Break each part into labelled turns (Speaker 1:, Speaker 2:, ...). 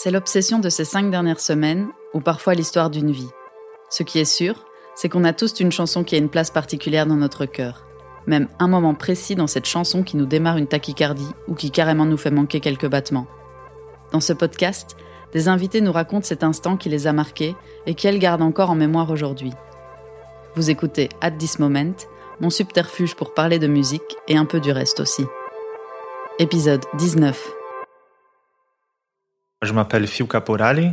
Speaker 1: C'est l'obsession de ces cinq dernières semaines, ou parfois l'histoire d'une vie. Ce qui est sûr, c'est qu'on a tous une chanson qui a une place particulière dans notre cœur. Même un moment précis dans cette chanson qui nous démarre une tachycardie ou qui carrément nous fait manquer quelques battements. Dans ce podcast, des invités nous racontent cet instant qui les a marqués et qu'elles gardent encore en mémoire aujourd'hui. Vous écoutez At This Moment, mon subterfuge pour parler de musique et un peu du reste aussi. Épisode 19.
Speaker 2: Je m'appelle Fio Caporali,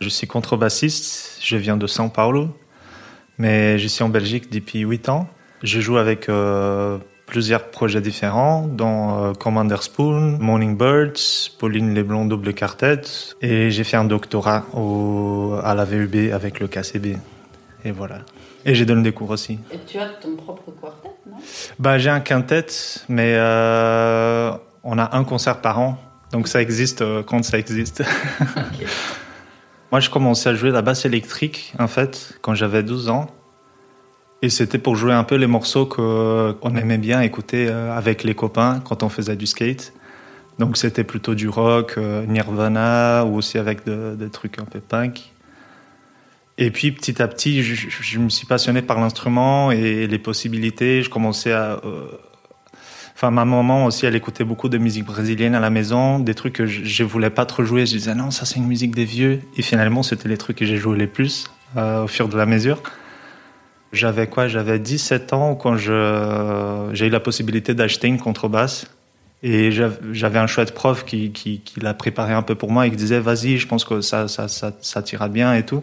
Speaker 2: je suis contrebassiste, je viens de São Paulo, mais je suis en Belgique depuis 8 ans. Je joue avec euh, plusieurs projets différents, dont euh, Commander Spoon, Morning Birds, Pauline Leblond Double Quartet, et j'ai fait un doctorat au, à la VUB avec le KCB. Et voilà. Et j'ai donné des cours aussi.
Speaker 1: Et tu as ton propre quartet, non?
Speaker 2: Bah, J'ai un quintet, mais euh, on a un concert par an donc ça existe euh, quand ça existe. Moi, je commençais à jouer la basse électrique, en fait, quand j'avais 12 ans. Et c'était pour jouer un peu les morceaux qu'on aimait bien écouter euh, avec les copains quand on faisait du skate. Donc c'était plutôt du rock, euh, Nirvana, ou aussi avec des trucs un peu punk. Et puis petit à petit, je, je me suis passionné par l'instrument et les possibilités. Je commençais à, Enfin, ma maman aussi, elle écoutait beaucoup de musique brésilienne à la maison, des trucs que je, ne voulais pas trop jouer. Je disais non, ça c'est une musique des vieux. Et finalement, c'était les trucs que j'ai joué les plus euh, au fur de la mesure. J'avais quoi? J'avais 17 ans quand j'ai eu la possibilité d'acheter une contrebasse. Et j'avais un chouette prof qui, qui, qui l'a préparé un peu pour moi et qui disait vas-y, je pense que ça, ça, ça, ça t'ira bien et tout.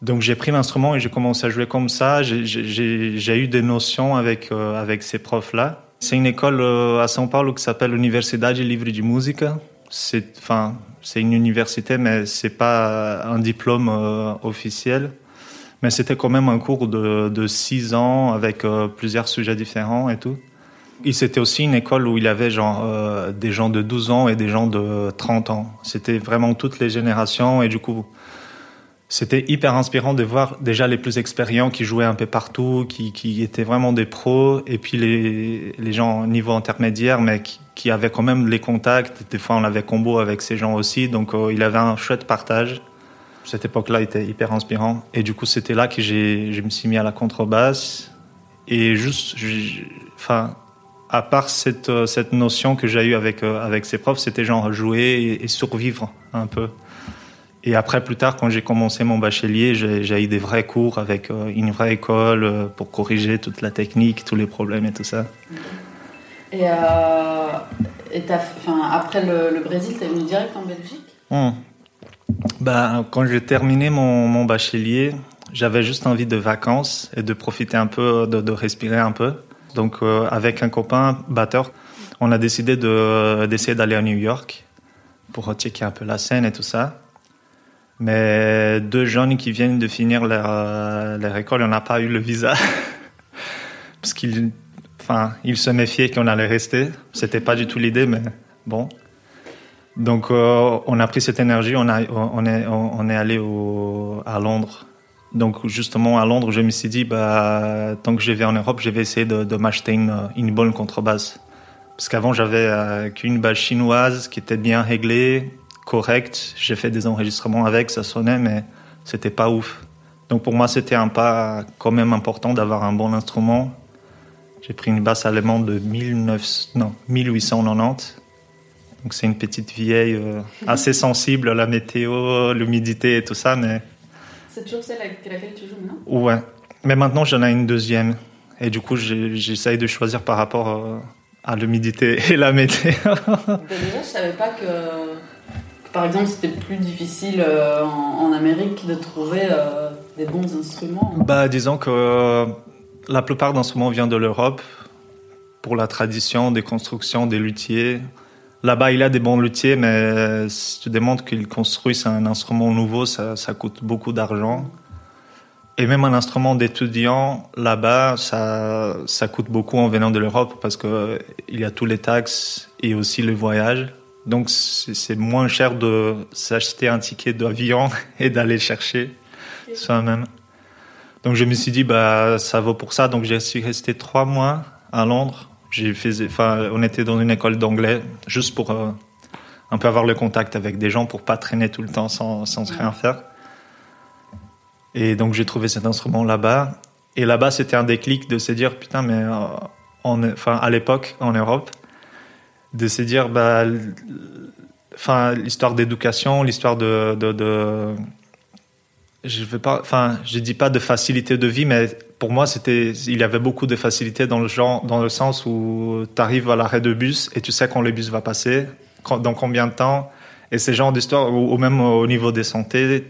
Speaker 2: Donc j'ai pris l'instrument et j'ai commencé à jouer comme ça. J'ai eu des notions avec, euh, avec ces profs-là. C'est une école euh, à São Paulo qui s'appelle l'Universidade Livre de Música. C'est, enfin, c'est une université, mais c'est pas un diplôme euh, officiel. Mais c'était quand même un cours de, de six ans avec euh, plusieurs sujets différents et tout. C'était aussi une école où il y avait genre, des gens de 12 ans et des gens de 30 ans. C'était vraiment toutes les générations et du coup, c'était hyper inspirant de voir déjà les plus expérients qui jouaient un peu partout, qui, étaient vraiment des pros, et puis les, gens au niveau intermédiaire, mais qui, avaient quand même les contacts. Des fois, on avait combo avec ces gens aussi, donc euh, il avait un chouette partage. Cette époque-là était hyper inspirant. Et du coup, c'était là que je me suis mis à la contrebasse. Et juste, enfin, à part cette, euh, cette notion que j'ai eue avec, euh, avec ces profs, c'était genre jouer et survivre un peu. Et après, plus tard, quand j'ai commencé mon bachelier, j'ai eu des vrais cours avec euh, une vraie école euh, pour corriger toute la technique, tous les problèmes et tout ça.
Speaker 1: Et, euh, et après le, Brésil, tu es venu direct en Belgique?
Speaker 2: Bah, Quand j'ai terminé mon, mon bachelier, j'avais juste envie de vacances et de profiter un peu, de, de respirer un peu. Donc, euh, avec un copain batteur, on a décidé d'essayer d'aller à New York pour checker un peu la scène et tout ça. Mais deux jeunes qui viennent de finir leur, leur école, on n'a pas eu le visa. Parce qu'ils enfin, ils se méfiaient qu'on allait rester. C'était pas du tout l'idée, mais bon. Donc, euh, on a pris cette énergie, on, a, on, est, on est allé à Londres. Donc, justement, à Londres, je me suis dit, bah, tant que je vais en Europe, je vais essayer de, de m'acheter une, une bonne contrebasse. Parce qu'avant, j'avais euh, qu'une basse chinoise qui était bien réglée, correct. J'ai fait des enregistrements avec, ça sonnait, mais c'était pas ouf. Donc pour moi, c'était un pas quand même important d'avoir un bon instrument. J'ai pris une basse allemande de 19... non, 1890. Donc c'est une petite vieille euh, assez sensible à la météo, l'humidité et tout ça, mais...
Speaker 1: C'est toujours celle avec laquelle tu joues maintenant?
Speaker 2: Ouais. Mais maintenant, j'en ai une deuxième. Et du coup, j'essaye de choisir par rapport euh, à l'humidité et la météo.
Speaker 1: déjà, je savais pas que par exemple, c'était plus difficile euh, en, Amérique de trouver euh, des bons instruments
Speaker 2: bah, Disons que euh, la plupart d'instruments viennent de l'Europe pour la tradition des constructions des luthiers. Là-bas, il y a des bons luthiers, mais si tu demandes qu'ils construisent un instrument nouveau, ça, coûte beaucoup d'argent. Et même un instrument d'étudiant, là-bas, ça coûte beaucoup en venant de l'Europe parce qu'il y a tous les taxes et aussi le voyage. Donc c'est moins cher de s'acheter un ticket d'avion et d'aller chercher soi-même. Donc je me suis dit bah ça vaut pour ça. Donc j'ai suis resté trois mois à Londres. J'ai fait, enfin on était dans une école d'anglais juste pour euh, un peu avoir le contact avec des gens pour pas traîner tout le temps sans, sans rien faire. Et donc j'ai trouvé cet instrument là-bas. Et là-bas, c'était un déclic de se dire, putain, mais euh, enfin, à l'époque, en Europe, de se dire, bah, enfin, l'histoire d'éducation, l'histoire de, de, de, je veux pas, enfin, je dis pas de facilité de vie, mais pour moi, c'était, il y avait beaucoup de facilité dans le genre, dans le sens où tu arrives à l'arrêt de bus et tu sais quand le bus va passer, dans combien de temps, et ces genres d'histoires, ou, même au niveau des santé,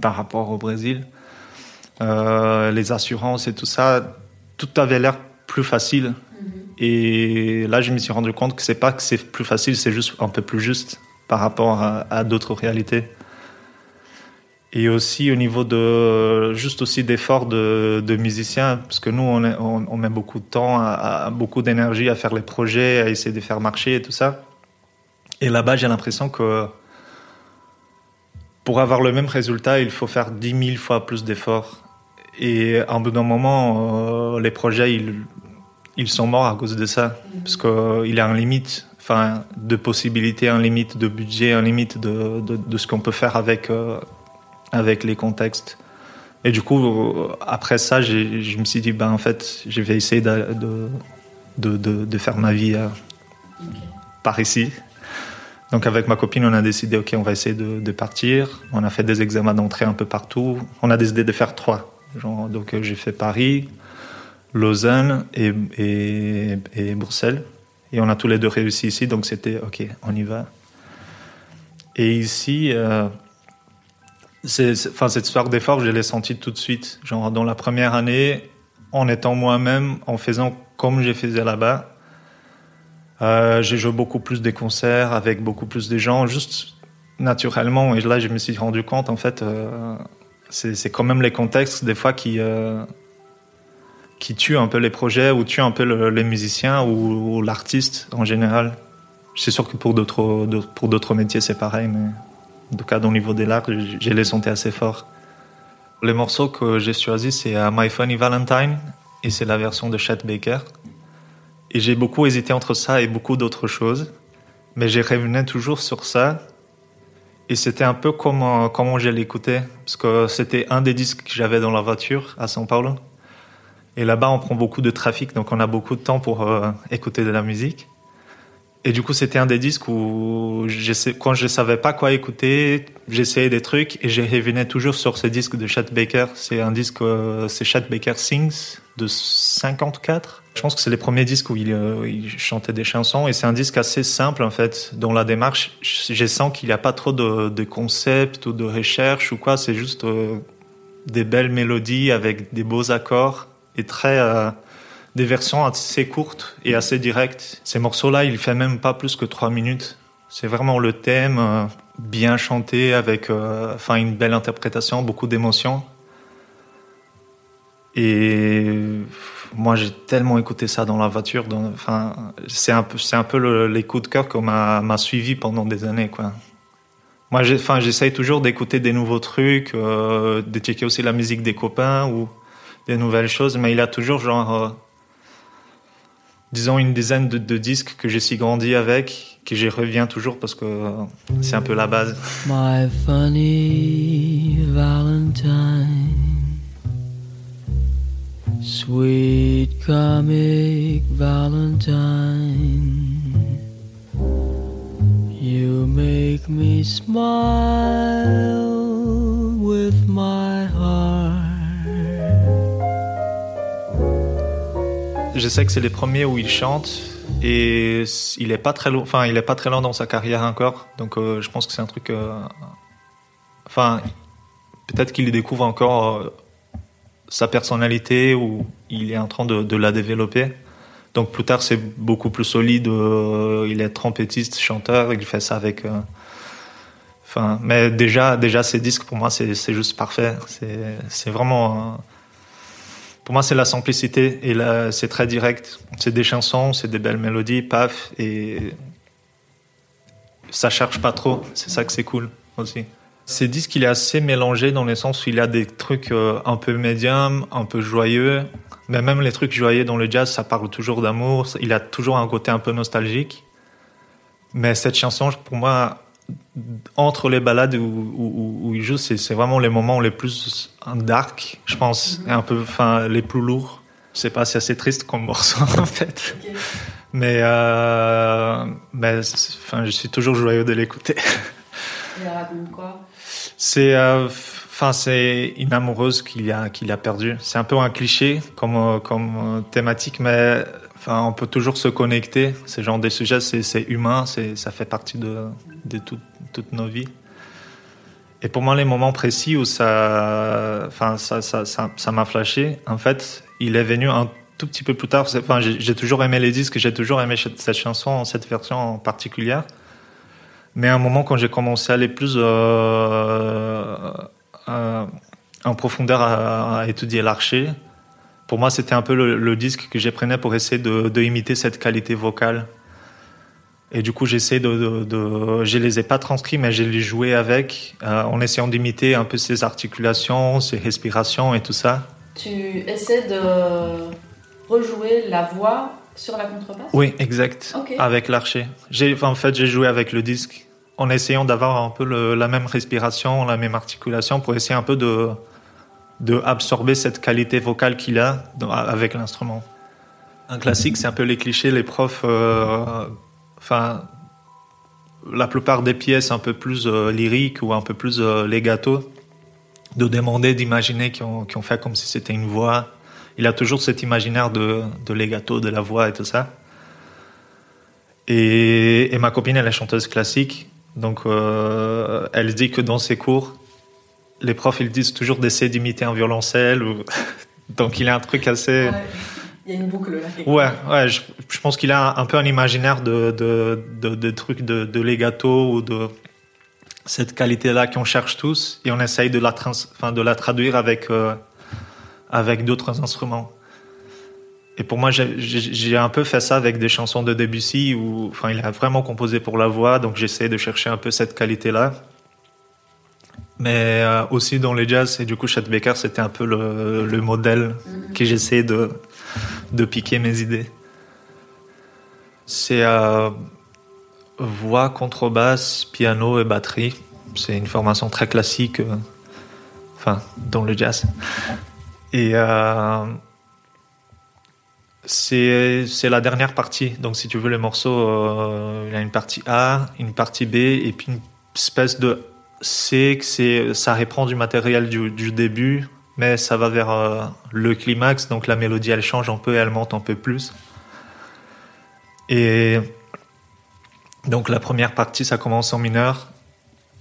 Speaker 2: par rapport au Brésil, euh, les assurances et tout ça, tout avait l'air plus facile. Et là, je me suis rendu compte que c'est pas que c'est plus facile, c'est juste un peu plus juste par rapport à, d'autres réalités. Et aussi au niveau de juste aussi d'efforts de, musiciens, parce que nous on, met beaucoup de temps, beaucoup d'énergie à faire les projets, à essayer de faire marcher et tout ça. Et là-bas, j'ai l'impression que pour avoir le même résultat, il faut faire 10 000 fois plus d'efforts. Et un bout d'un moment, euh, les projets, ils, ils sont morts à cause de ça. Parce qu'il y a une limite enfin, de possibilités, un limite de budget, un limite de, de, ce qu'on peut faire avec, euh, avec les contextes. Et du coup, euh, après ça, je me suis dit, ben, en fait, je vais essayer de, de, de faire ma vie par ici. Donc avec ma copine, on a décidé, ok, on va essayer de, partir. On a fait des examens d'entrée un peu partout. On a décidé de faire trois. donc euh, j'ai fait Paris, Lausanne et, et, Bruxelles. Et on a tous les deux réussi ici, donc c'était ok, on y va. Et ici, euh, cette histoire d'effort, je l'ai senti tout de suite. Genre, dans la première année, en étant moi-même, en faisant comme je faisais là-bas, euh, j'ai joué beaucoup plus des concerts avec beaucoup plus de gens, juste naturellement. Et là, je me suis rendu compte, en fait, euh, c'est quand même les contextes, des fois, qui, euh, qui tuent un peu les projets ou tuent un peu les musiciens ou, l'artiste en général. C'est sûr que pour d'autres pour d'autres métiers, c'est pareil, mais en tout cas, dans le niveau des l'arts, j'ai les sentis assez forts. Les morceaux que j'ai choisis, c'est My Funny Valentine et c'est la version de Chet Baker. Et j'ai beaucoup hésité entre ça et beaucoup d'autres choses. Mais j'ai revenu toujours sur ça. Et c'était un peu comment, comment je l'écoutais. Parce que c'était un des disques que j'avais dans la voiture à São Paulo. Et là-bas, on prend beaucoup de trafic, donc on a beaucoup de temps pour euh, écouter de la musique. Et du coup, c'était un des disques où, quand je savais pas quoi écouter, j'essayais des trucs et je revenais toujours sur ce disque de Chet Baker. C'est un disque, euh, c'est Chet Baker Sings de 54. Je pense que c'est les premiers disques où euh, il, chantait des chansons et c'est un disque assez simple en fait. Dans la démarche, je sens qu'il n'y a pas trop de, de concepts ou de recherche ou quoi. C'est juste des belles mélodies avec des beaux accords très euh, des versions assez courtes et assez directes. Ces morceaux-là, il fait même pas plus que trois minutes. C'est vraiment le thème bien chanté avec enfin une belle interprétation, beaucoup d'émotions. Et moi, j'ai tellement écouté ça dans la voiture. enfin, c'est un peu, c'est un peu le, les coups de cœur qu'on m'a, suivi pendant des années, quoi. Moi, enfin, j'essaye toujours d'écouter des nouveaux trucs, euh, de checker aussi la musique des copains ou des nouvelles choses, mais il a toujours genre, euh, disons une dizaine de, disques que j'ai si grandi avec, que j'y reviens toujours parce que euh, c'est un peu la base. My funny Valentine. Sweet comic Valentine, you make me smile Je sais que c'est les premiers où il chante et il est pas très lourd, enfin il est pas très lent dans sa carrière encore, donc euh, je pense que c'est un truc, euh, enfin peut-être qu'il découvre encore. Euh, sa personnalité ou il est en train de, la développer. Donc plus tard, c'est beaucoup plus solide. Il est trompettiste, chanteur, il fait ça avec. Enfin, mais déjà, déjà ces disques pour moi, c'est juste parfait. C'est vraiment. Pour moi, c'est la simplicité et c'est très direct. C'est des chansons, c'est des belles mélodies, paf, et ça cherche pas trop. C'est ça que c'est cool aussi. C'est disque qu'il est assez mélangé dans le sens où il a des trucs euh, un peu médium, un peu joyeux. Mais même les trucs joyeux dans le jazz, ça parle toujours d'amour. Il a toujours un côté un peu nostalgique. Mais cette chanson, pour moi, entre les balades où, où, il joue, c'est vraiment les moments les plus dark, je pense, et un peu, enfin, les plus lourds. Je sais pas, c'est assez triste comme morceau en fait. Mais, euh, mais enfin, je suis toujours joyeux de l'écouter.
Speaker 1: Il raconte quoi?
Speaker 2: C'est, euh, enfin, c'est une amoureuse qu'il a, qu'il a perdue. C'est un peu un cliché comme, comme thématique, mais on peut toujours se connecter. Ce genre de sujets, c'est humain, ça fait partie de, toutes nos vies. Et pour moi, les moments précis où ça, enfin, ça, m'a flashé, en fait, il est venu un tout petit peu plus tard. Enfin, j'ai toujours aimé les disques, j'ai toujours aimé cette chanson, cette version en particulier. Mais à un moment, quand j'ai commencé à aller plus euh, en profondeur à, étudier l'archer, pour moi, c'était un peu le, disque que j'ai pris pour essayer de, de, imiter cette qualité vocale. Et du coup, j'essaie de, de, de, je les ai pas transcrits, mais je les joué avec, euh, en essayant d'imiter un peu ses articulations, ses respirations et tout ça.
Speaker 1: Tu essaies de rejouer la voix sur la contrebasse?
Speaker 2: Oui, exact. Avec l'archer. En fait, j'ai joué avec le disque en essayant d'avoir un peu le, la même respiration, la même articulation pour essayer un peu de, de absorber cette qualité vocale qu'il a avec l'instrument. Un classique, c'est un peu les clichés, les profs, euh, enfin, la plupart des pièces un peu plus euh, lyriques ou un peu plus euh, legato, de demander d'imaginer ont, ont, fait comme si c'était une voix. Il a toujours cet imaginaire de, de legato, de la voix et tout ça. Et, et ma copine, elle est chanteuse classique. Donc, euh, elle dit que dans ses cours, les profs, ils disent toujours d'essayer d'imiter un violoncelle. Ou... Donc, il a un truc assez.
Speaker 1: Il y a une boucle là.
Speaker 2: Ouais, ouais je, pense qu'il a un, peu un imaginaire de, de, de, trucs de, de legato ou de cette qualité-là qu'on cherche tous et on essaye de la, trans, enfin, de la traduire avec, euh, avec d'autres instruments. Et pour moi, j'ai un peu fait ça avec des chansons de Debussy où, enfin, il a vraiment composé pour la voix, donc j'essaie de chercher un peu cette qualité-là. Mais euh, aussi dans les jazz, et du coup, Chet Baker, c'était un peu le, le modèle mm-hmm. que j'essaie de, de piquer mes idées. C'est euh, voix, contrebasse, piano et batterie. C'est une formation très classique, euh, enfin, dans le jazz. Et euh, c'est la dernière partie. Donc, si tu veux, le morceau, il y a une partie A, une partie B, et puis une espèce de C, que ça reprend du matériel du, du, début, mais ça va vers euh, le climax. Donc, la mélodie, elle change un peu, elle monte un peu plus. Et donc, la première partie, ça commence en mineur,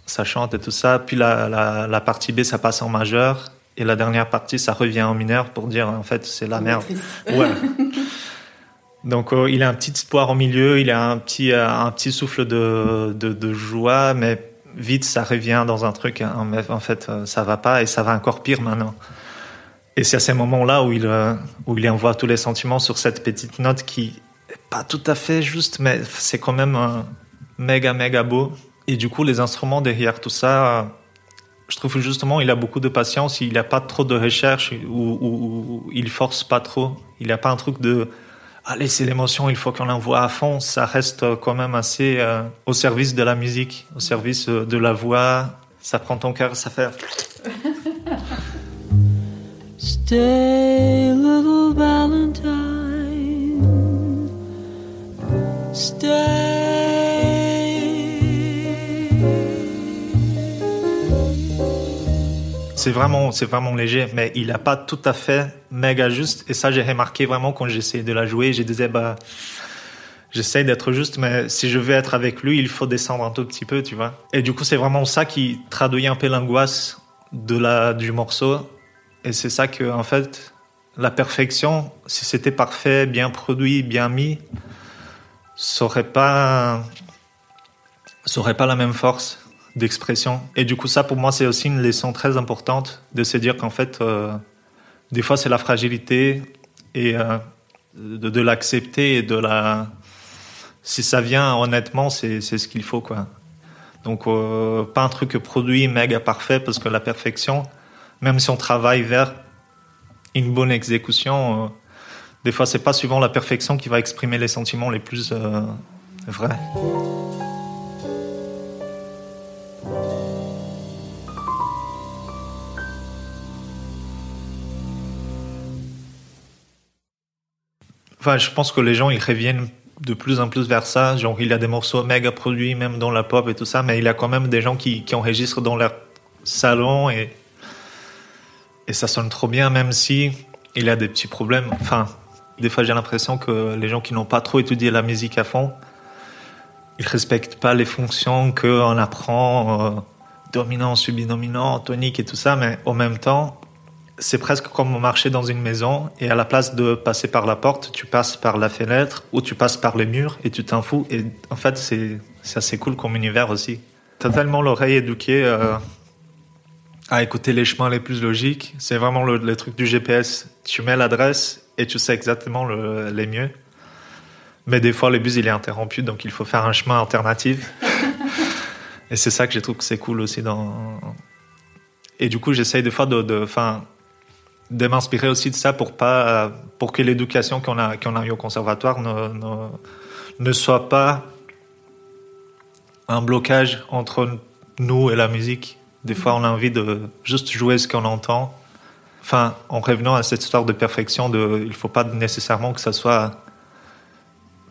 Speaker 2: ça chante et tout ça. Puis, la, la, la partie B, ça passe en majeur. Et la dernière partie, ça revient en mineur pour dire en fait c'est la merde. Ouais. Donc euh, il a un petit espoir au milieu, il a un petit euh, un petit souffle de, de, de joie, mais vite ça revient dans un truc. Hein. En fait, euh, ça va pas et ça va encore pire maintenant. Et c'est à ces moments-là où il où il envoie tous les sentiments sur cette petite note qui est pas tout à fait juste, mais c'est quand même méga méga beau. Et du coup, les instruments derrière tout ça je trouve justement, il a beaucoup de patience, il n'a pas trop de recherche, ou, ou, il force pas trop. Il n'a pas un truc de allez, c'est l'émotion, il faut qu'on l'envoie à fond. Ça reste quand même assez euh, au service de la musique, au service euh, de la voix. Ça prend ton cœur, ça fait. Stay, little Valentine. Stay. C'est vraiment, c'est vraiment léger, mais il n'a pas tout à fait méga juste. Et ça, j'ai remarqué vraiment quand j'essayais de la jouer. Je disais, bah, j'essaie d'être juste, mais si je veux être avec lui, il faut descendre un tout petit peu, tu vois. Et du coup, c'est vraiment ça qui traduit un peu l'angoisse de la, du morceau. Et c'est ça que, en fait, la perfection, si c'était parfait, bien produit, bien mis, ça aurait pas, ça aurait pas la même force d'expression. Et du coup, ça, pour moi, c'est aussi une leçon très importante de se dire qu'en fait, euh, des fois, c'est la fragilité et euh, de, l'accepter et de la. Si ça vient honnêtement, c'est ce qu'il faut, quoi. Donc, euh, pas un truc produit méga parfait, parce que la perfection, même si on travaille vers une bonne exécution, des fois, c'est pas souvent la perfection qui va exprimer les sentiments les plus vrais. Enfin, je pense que les gens, ils reviennent de plus en plus vers ça. Genre, il a des morceaux méga produits, même dans la pop et tout ça, mais il y a quand même des gens qui, qui enregistrent dans leur salon et, et ça sonne trop bien, même si il a des petits problèmes. Enfin, des fois, j'ai l'impression que les gens qui n'ont pas trop étudié la musique à fond, ils respectent pas les fonctions qu'on apprend, euh, dominant, subdominant, tonique et tout ça, mais en même temps, c'est presque comme marcher dans une maison et à la place de passer par la porte, tu passes par la fenêtre ou tu passes par les murs et tu t'en fous. Et en fait, c'est assez cool comme univers aussi. T'as tellement l'oreille éduquée euh, à écouter les chemins les plus logiques. C'est vraiment le, truc du GPS. Tu mets l'adresse et tu sais exactement le, les mieux. Mais des fois, le bus, il est interrompu, donc il faut faire un chemin alternatif. et c'est ça que je trouve que c'est cool aussi dans... Et du coup, j'essaye des fois de... de de m'inspirer aussi de ça pour pas pour que l'éducation qu'on a qu'on a eu au conservatoire ne, ne, ne soit pas un blocage entre nous et la musique. Des fois, on a envie de juste jouer ce qu'on entend. En revenant à cette histoire de perfection, il faut pas nécessairement que ça soit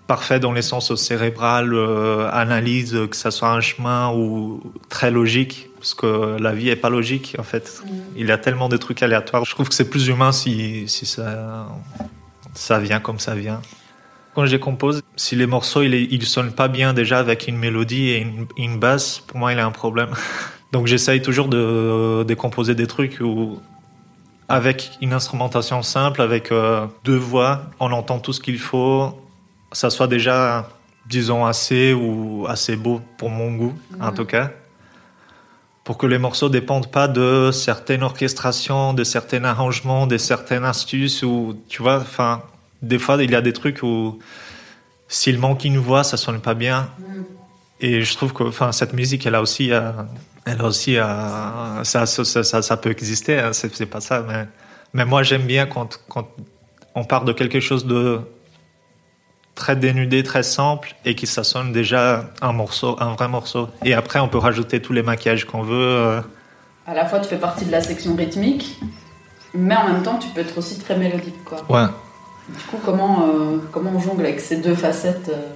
Speaker 2: parfait dans l'essence cérébrale, euh, analyse, que ça soit un chemin ou très logique, parce que la vie est pas logique en fait. Mm. Il y a tellement de trucs aléatoires. Je trouve que c'est plus humain si, si ça, ça vient comme ça vient. Quand je compose, si les morceaux ils, ils sonnent pas bien déjà avec une mélodie et une, une basse, pour moi il y a un problème. Donc j'essaye toujours de, de composer des trucs où avec une instrumentation simple, avec euh, deux voix, on entend tout ce qu'il faut, ça soit déjà, disons, assez ou assez beau pour mon goût, en mhm. tout cas. Pour que les morceaux dépendent pas de certaines orchestrations, de certains arrangements, de certaines astuces ou, tu vois, enfin, des fois, il y a des trucs où, s'il manque une voix, ça sonne pas bien. Et je trouve que, enfin, cette musique, elle a aussi, euh, elle a aussi, euh, ça, ça, ça, ça, peut exister, hein, c'est pas ça, mais, mais moi, j'aime bien quand, quand on part de quelque chose de très dénudé, très simple, et qui ça sonne déjà un morceau, un vrai morceau. Et après, on peut rajouter tous les maquillages qu'on veut. Euh.
Speaker 3: À la fois, tu fais partie de la section rythmique, mais en même temps, tu peux être aussi très mélodique, quoi.
Speaker 2: Ouais.
Speaker 3: Du coup, comment, euh, comment on jongle avec ces deux facettes euh?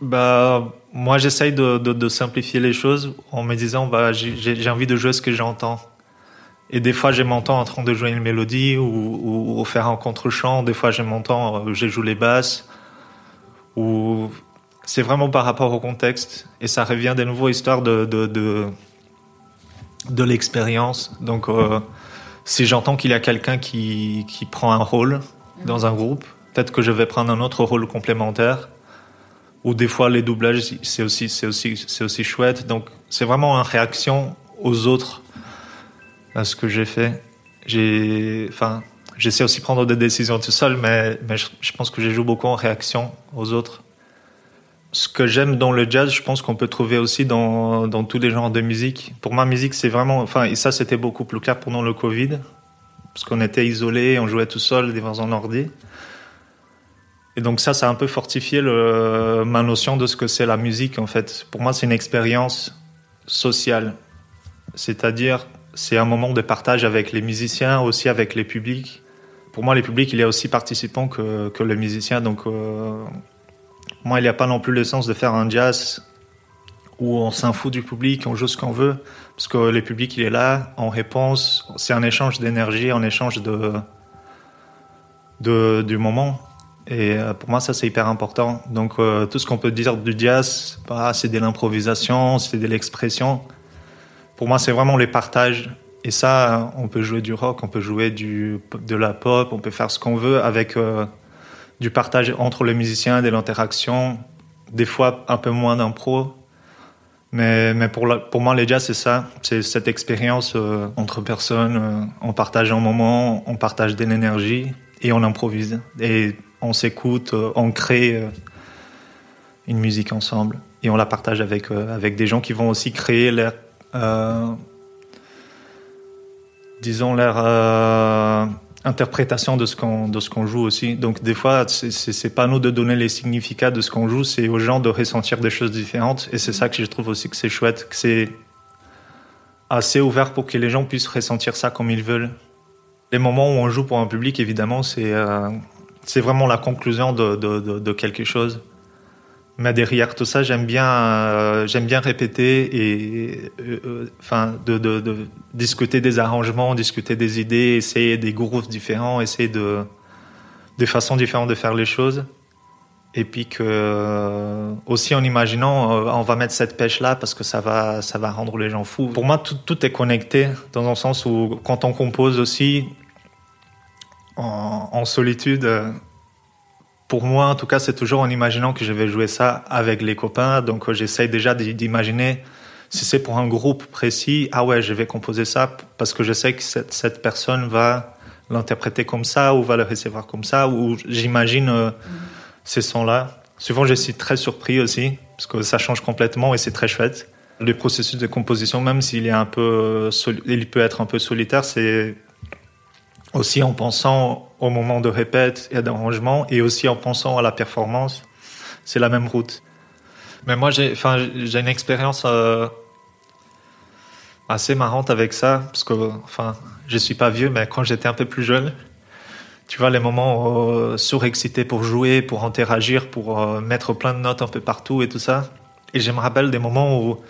Speaker 2: Bah, moi, j'essaye de, de, simplifier les choses en me disant, bah, j'ai envie de jouer ce que j'entends. Et des fois, j'ai mon temps en train de jouer une mélodie ou, ou, faire un contre-champ. Des fois, j'ai mon temps, je joue les basses où c'est vraiment par rapport au contexte et ça revient de nouveau histoire de, de, l'expérience. Donc, euh, si j'entends qu'il y a quelqu'un qui, qui prend un rôle dans un groupe, peut-être que je vais prendre un autre rôle complémentaire. Ou des fois, les doublages, c'est aussi, aussi, c'est aussi chouette. Donc, c'est vraiment une réaction aux autres à ce que j'ai fait. J'ai, enfin, J'essaie aussi de prendre des décisions tout seul, mais, mais je, pense que je joue beaucoup en réaction aux autres. Ce que j'aime dans le jazz, je pense qu'on peut trouver aussi dans, dans tous les genres de musique. Pour ma musique, c'est vraiment, enfin, et ça, c'était beaucoup plus clair pendant le Covid, parce qu'on était isolés, on jouait tout seul devant un ordi. Et donc ça, ça a un peu fortifié ma notion de ce que c'est la musique, en fait. Pour moi, c'est une expérience sociale. C'est-à-dire, c'est un moment de partage avec les musiciens, aussi avec les publics pour moi, les publics, il a aussi participants que, que le musicien. Donc, euh, moi, il n'y a pas non plus le sens de faire un jazz où on s'en du public, on joue ce qu'on veut, parce que le public, il est là, en réponse, c'est un échange d'énergie, un échange de, du moment. Et euh, pour moi, ça, c'est hyper important. Donc, euh, tout ce qu'on peut dire du jazz, bah, c'est de l'improvisation, c'est de l'expression. Pour moi, c'est vraiment les partages et ça, on peut jouer du rock, on peut jouer du, de la pop, on peut faire ce qu'on veut avec euh, du partage entre les musiciens, de l'interaction, des fois un peu moins d'impro. Mais, mais pour, pour moi, les jazz, c'est ça. C'est cette expérience euh, entre personnes. Euh, on partage un moment, on partage de l'énergie et on improvise. Et on s'écoute, on crée une musique ensemble. Et on la partage avec, avec des gens qui vont aussi créer leur disons, leur euh, interprétation de ce qu'on de joue aussi. Donc des fois, c'est pas nous de donner les significats de ce qu'on joue, c'est aux gens de ressentir des choses différentes. Et c'est ça que je trouve aussi que c'est chouette, que c'est assez ouvert pour que les gens puissent ressentir ça comme ils veulent. Les moments où on joue pour un public, évidemment, c'est euh, vraiment la conclusion de, de, quelque chose. Mais derrière tout ça, j'aime bien, euh, j'aime bien répéter et, euh, enfin, de, discuter des arrangements, discuter des idées, essayer des grooves différents, essayer de, des façons différentes de faire les choses. Et puis que euh, aussi en imaginant, on va mettre cette pêche là parce que ça va, ça va rendre les gens fous. Pour moi, tout, tout est connecté dans un sens où quand on compose aussi en, solitude, pour moi en tout cas, c'est toujours en imaginant que je vais jouer ça avec les copains. Donc j'essaye déjà d'imaginer si c'est pour un groupe précis, ah ouais, je vais composer ça parce que je sais que cette, cette personne va l'interpréter comme ça ou va le recevoir comme ça ou j'imagine euh, ces sons-là. Souvent, je suis très surpris aussi parce que ça change complètement et c'est très chouette. Le processus de composition, même s'il est un peu, il peut être un peu solitaire, c'est aussi en pensant au moment de répète et d'arrangement et aussi en pensant à la performance. C'est la même route. Mais moi, j'ai, enfin, j'ai une expérience euh, assez marrante avec ça parce que, enfin, je suis pas vieux, mais quand j'étais un peu plus jeune, tu vois, les moments euh, surexcités pour jouer, pour interagir, pour euh, mettre plein de notes un peu partout et tout ça. Et je me rappelle des moments où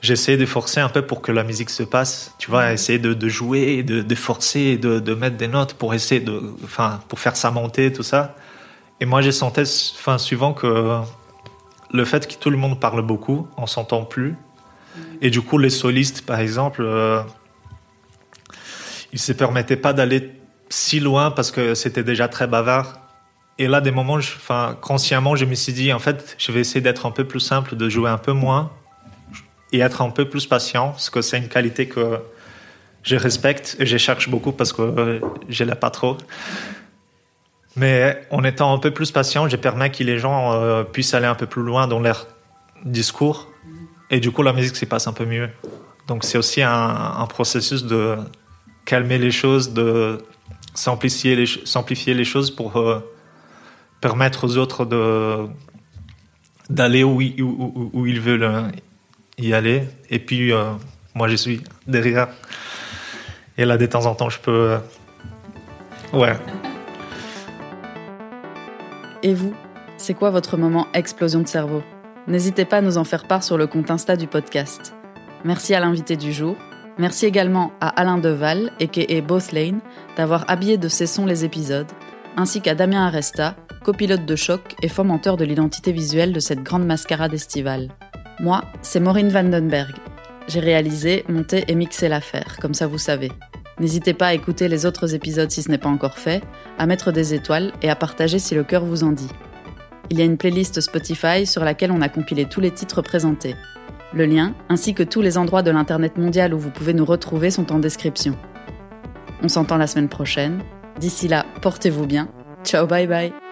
Speaker 2: j'essayais de forcer un peu pour que la musique se passe, tu vois, essayer de, de jouer, de, de forcer, de, de mettre des notes pour essayer de, enfin, pour faire ça monter, tout ça. Et moi, j'ai senti, enfin, suivant que le fait que tout le monde parle beaucoup, on s'entend plus. Et du coup, les solistes, par exemple, euh, ils se permettaient pas d'aller si loin parce que c'était déjà très bavard. Et là, des moments, enfin, consciemment, je me suis dit, en fait, je vais essayer d'être un peu plus simple, de jouer un peu moins et être un peu plus patient, parce que c'est une qualité que je respecte et je cherche beaucoup parce que je l'ai pas trop. Mais en étant un peu plus patient, je permets que les gens euh, puissent aller un peu plus loin dans leur discours. Et du coup, la musique s'y passe un peu mieux. Donc, c'est aussi un, processus de calmer les choses, de simplifier les, simplifier les choses pour euh, permettre aux autres d'aller où, ils veulent euh, y aller. Et puis, euh, moi, je suis derrière. Et là, de temps en temps, je peux... Euh, ouais.
Speaker 1: Et vous, c'est quoi votre moment explosion de cerveau? N'hésitez pas à nous en faire part sur le compte Insta du podcast. Merci à l'invité du jour. Merci également à Alain Deval, a.k.a. Both Lane, d'avoir habillé de ses sons les épisodes, ainsi qu'à Damien Aresta, copilote de choc et fomenteur de l'identité visuelle de cette grande mascarade estivale. Moi, c'est Maureen Vandenberg. J'ai réalisé, monté et mixé l'affaire, comme ça vous savez. N'hésitez pas à écouter les autres épisodes si ce n'est pas encore fait, à mettre des étoiles et à partager si le cœur vous en dit. Il y a une playlist Spotify sur laquelle on a compilé tous les titres présentés. Le lien, ainsi que tous les endroits de l'Internet mondial où vous pouvez nous retrouver, sont en description. On s'entend la semaine prochaine. D'ici là, portez-vous bien. Ciao, bye bye